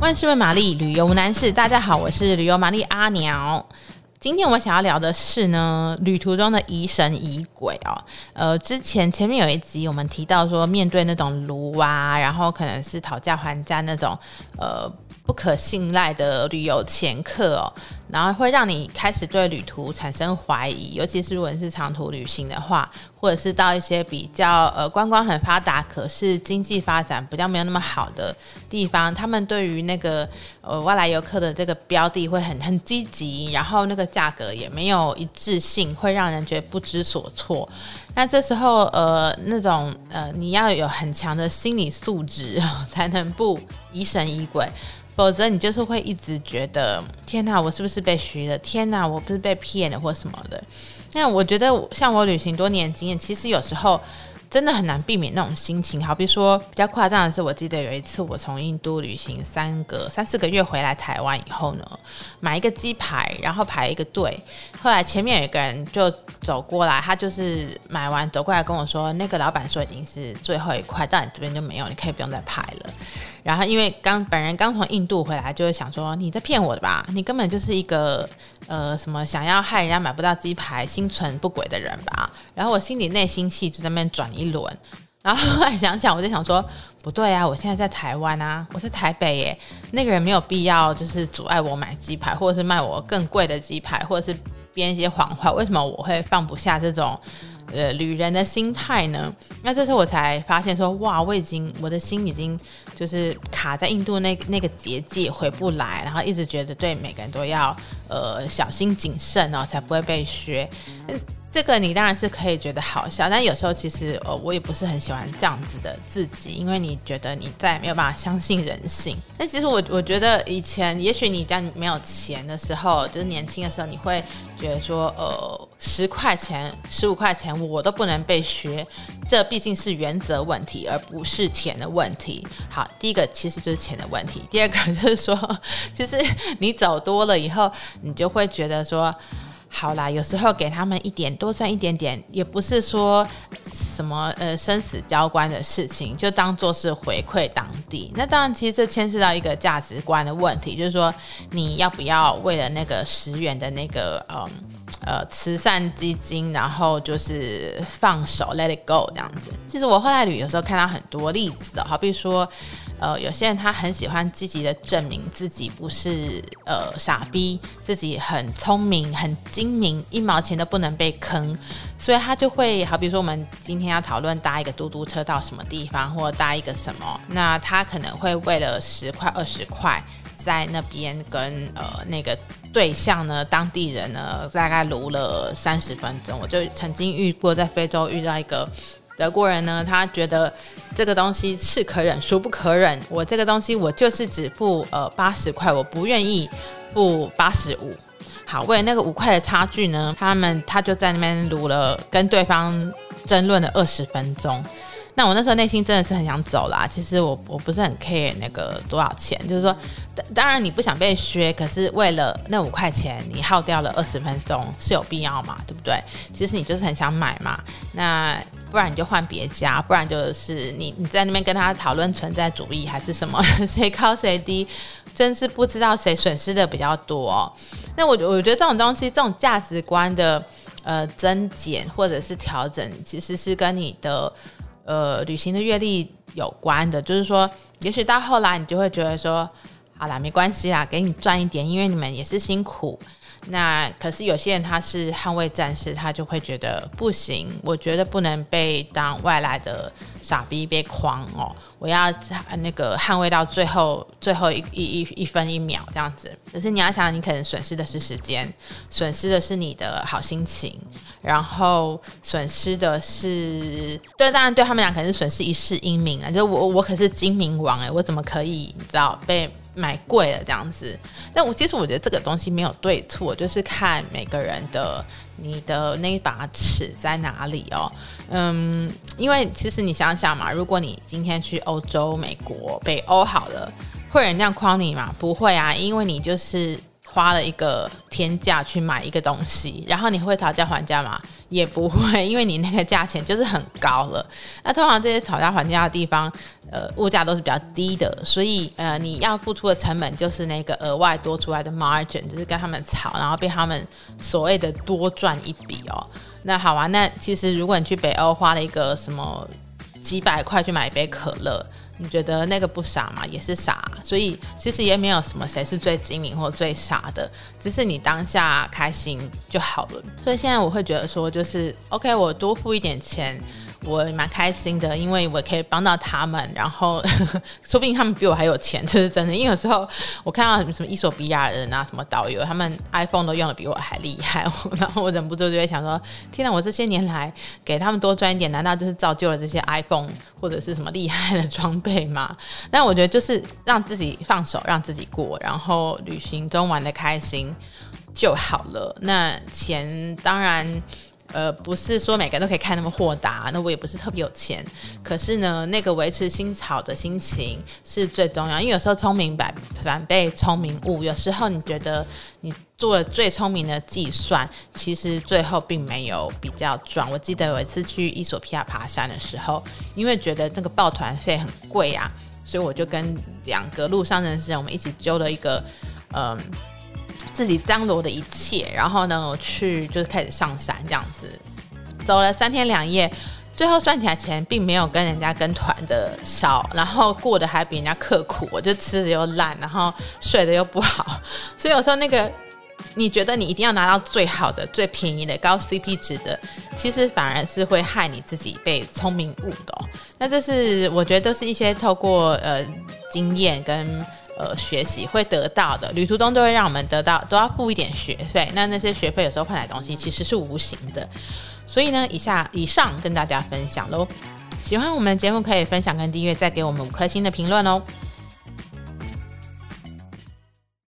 万事问玛丽，旅游男士。大家好，我是旅游玛丽阿鸟。今天我想要聊的是呢，旅途中的疑神疑鬼哦。呃，之前前面有一集我们提到说，面对那种卢啊，然后可能是讨价还价那种，呃。不可信赖的旅游前客哦，然后会让你开始对旅途产生怀疑，尤其是如果是长途旅行的话，或者是到一些比较呃观光很发达，可是经济发展比较没有那么好的地方，他们对于那个呃外来游客的这个标的会很很积极，然后那个价格也没有一致性，会让人觉得不知所措。那这时候呃那种呃你要有很强的心理素质 才能不疑神疑鬼。否则你就是会一直觉得天哪，我是不是被虚了？天哪，我不是被骗了或什么的？那我觉得像我旅行多年经验，其实有时候。真的很难避免那种心情，好比说比较夸张的是，我记得有一次我从印度旅行三个三四个月回来台湾以后呢，买一个鸡排，然后排一个队，后来前面有一个人就走过来，他就是买完走过来跟我说，那个老板说已经是最后一块，到你这边就没有，你可以不用再排了。然后因为刚本人刚从印度回来，就会想说你在骗我的吧，你根本就是一个呃什么想要害人家买不到鸡排、心存不轨的人吧。然后我心里内心戏就在那边转一轮，然后后来想想，我就想说不对啊，我现在在台湾啊，我在台北耶，那个人没有必要就是阻碍我买鸡排，或者是卖我更贵的鸡排，或者是编一些谎话，为什么我会放不下这种？呃，旅人的心态呢？那这时候我才发现说，哇，我已经我的心已经就是卡在印度那那个结界回不来，然后一直觉得对每个人都要呃小心谨慎哦，才不会被削。这个你当然是可以觉得好笑，但有时候其实呃我也不是很喜欢这样子的自己，因为你觉得你再也没有办法相信人性。但其实我我觉得以前也许你在没有钱的时候，就是年轻的时候，你会觉得说呃十块钱、十五块钱我都不能被削，这毕竟是原则问题，而不是钱的问题。好，第一个其实就是钱的问题，第二个就是说，其实你走多了以后，你就会觉得说。好啦，有时候给他们一点多赚一点点，也不是说什么呃生死交关的事情，就当做是回馈当地。那当然，其实这牵涉到一个价值观的问题，就是说你要不要为了那个十元的那个呃，呃慈善基金，然后就是放手 let it go 这样子。其实我后来旅游时候看到很多例子哦，好比说。呃，有些人他很喜欢积极的证明自己不是呃傻逼，自己很聪明、很精明，一毛钱都不能被坑，所以他就会好，比说我们今天要讨论搭一个嘟嘟车到什么地方，或搭一个什么，那他可能会为了十块、二十块，在那边跟呃那个对象呢，当地人呢，大概撸了三十分钟。我就曾经遇过在非洲遇到一个。德国人呢，他觉得这个东西是可忍，孰不可忍。我这个东西，我就是只付呃八十块，我不愿意付八十五。好，为了那个五块的差距呢，他们他就在那边撸了，跟对方争论了二十分钟。那我那时候内心真的是很想走啦。其实我我不是很 care 那个多少钱，就是说，当然你不想被削，可是为了那五块钱，你耗掉了二十分钟是有必要嘛？对不对？其实你就是很想买嘛。那不然你就换别家，不然就是你你在那边跟他讨论存在主义还是什么，谁高谁低，真是不知道谁损失的比较多。那我我觉得这种东西，这种价值观的呃增减或者是调整，其实是跟你的。呃，旅行的阅历有关的，就是说，也许到后来你就会觉得说，好啦，没关系啦，给你赚一点，因为你们也是辛苦。那可是有些人他是捍卫战士，他就会觉得不行，我觉得不能被当外来的傻逼被诓哦，我要那个捍卫到最后最后一一一一分一秒这样子。可是你要想，你可能损失的是时间，损失的是你的好心情，然后损失的是对，当然对他们俩可能是损失一世英名啊，就我我可是精明王哎，我怎么可以你知道被。买贵了这样子，但我其实我觉得这个东西没有对错，就是看每个人的你的那一把尺在哪里哦。嗯，因为其实你想想嘛，如果你今天去欧洲、美国、北欧好了，会有人这样框你吗？不会啊，因为你就是花了一个天价去买一个东西，然后你会讨价还价吗？也不会，因为你那个价钱就是很高了。那通常这些讨价还价的地方，呃，物价都是比较低的，所以呃，你要付出的成本就是那个额外多出来的 margin，就是跟他们吵，然后被他们所谓的多赚一笔哦。那好啊，那其实如果你去北欧花了一个什么几百块去买一杯可乐。你觉得那个不傻吗？也是傻，所以其实也没有什么谁是最精明或最傻的，只是你当下开心就好了。所以现在我会觉得说，就是 OK，我多付一点钱。我蛮开心的，因为我可以帮到他们，然后 说不定他们比我还有钱，这是真的。因为有时候我看到什么什么伊索比亚人啊，什么导游，他们 iPhone 都用的比我还厉害，然后我忍不住就会想说：天哪，我这些年来给他们多赚一点，难道就是造就了这些 iPhone 或者是什么厉害的装备吗？那我觉得就是让自己放手，让自己过，然后旅行中玩得开心就好了。那钱当然。呃，不是说每个人都可以看那么豁达，那我也不是特别有钱，可是呢，那个维持心潮的心情是最重要。因为有时候聪明反反被聪明误，有时候你觉得你做了最聪明的计算，其实最后并没有比较赚。我记得有一次去伊索皮亚爬山的时候，因为觉得那个抱团费很贵啊，所以我就跟两个路上认识人，我们一起揪了一个，嗯、自己张罗的一切，然后呢，我去就是开始上山这样子，走了三天两夜，最后算起来钱并没有跟人家跟团的少，然后过得还比人家刻苦，我就吃的又烂，然后睡的又不好，所以有时候那个你觉得你一定要拿到最好的、最便宜的、高 CP 值的，其实反而是会害你自己被聪明误的。那这是我觉得都是一些透过呃经验跟。呃，学习会得到的，旅途中都会让我们得到，都要付一点学费。那那些学费有时候换来东西其实是无形的，所以呢，以下以上跟大家分享喽。喜欢我们的节目可以分享跟订阅，再给我们五颗星的评论哦。